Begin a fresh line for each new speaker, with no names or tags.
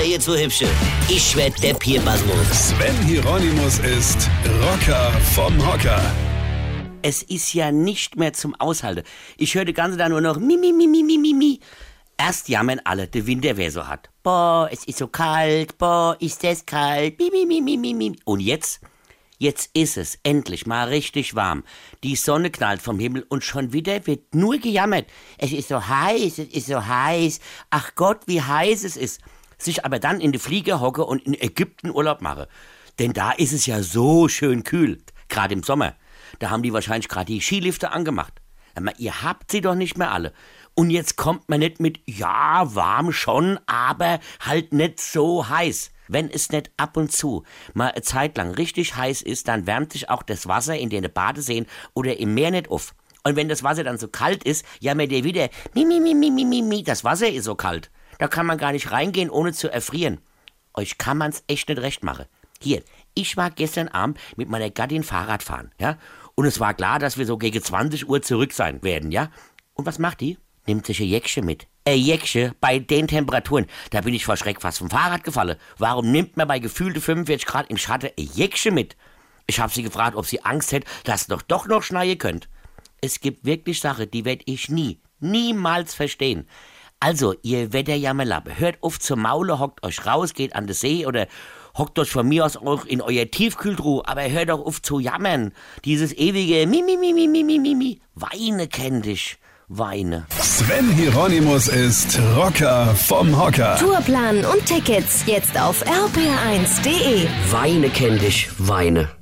Kinder, ihr zu hübsche. Ich werd der Pierpasmus.
Sven Hieronymus ist Rocker vom Hocker.
Es ist ja nicht mehr zum Aushalten. Ich höre die ganze Zeit nur noch mi, mi, mi, mi, mi, mi, mi. Erst jammern alle, der Winter wer so hat. Boah, es ist so kalt, boah, ist das kalt, mi, mi, mi, mi, mi, mi. Und jetzt? Jetzt ist es endlich mal richtig warm. Die Sonne knallt vom Himmel und schon wieder wird nur gejammert. Es ist so heiß, es ist so heiß. Ach Gott, wie heiß es ist. Sich aber dann in die Flieger hocke und in Ägypten Urlaub mache. Denn da ist es ja so schön kühl, gerade im Sommer. Da haben die wahrscheinlich gerade die Skilifte angemacht. Aber ihr habt sie doch nicht mehr alle. Und jetzt kommt man nicht mit, ja, warm schon, aber halt nicht so heiß. Wenn es nicht ab und zu mal eine Zeit lang richtig heiß ist, dann wärmt sich auch das Wasser in den Badeseen oder im Meer nicht auf. Und wenn das Wasser dann so kalt ist, jammert ihr wieder, mi, mi, mi, mi, mi, mi, mi, das Wasser ist so kalt. Da kann man gar nicht reingehen, ohne zu erfrieren. Euch kann man's echt nicht recht machen. Hier, ich war gestern Abend mit meiner Gattin Fahrrad fahren, ja? Und es war klar, dass wir so gegen 20 Uhr zurück sein werden, ja? Und was macht die? Nimmt sich ein Jäckchen mit. Ein Jäckchen bei den Temperaturen. Da bin ich vor Schreck fast vom Fahrrad gefallen. Warum nimmt man bei gefühlte 45 Grad im Schatten ein Jäckchen mit? Ich habe sie gefragt, ob sie Angst hätte, dass doch doch noch schneien könnte. Es gibt wirklich Sachen, die werd ich nie, niemals verstehen. Also, ihr Wetterjammerlappe, hört auf zur Maule, hockt euch raus, geht an den See oder hockt euch von mir aus auch in euer Tiefkühltruhe, aber hört doch auf zu jammern. Dieses ewige Mi, Mi, Mi, Mi, Mi, Mi, Mi, Mi. Weine kennt dich. Weine.
Sven Hieronymus ist Rocker vom Hocker.
Tourplan und Tickets jetzt auf rpr1.de.
Weine kenn dich, weine.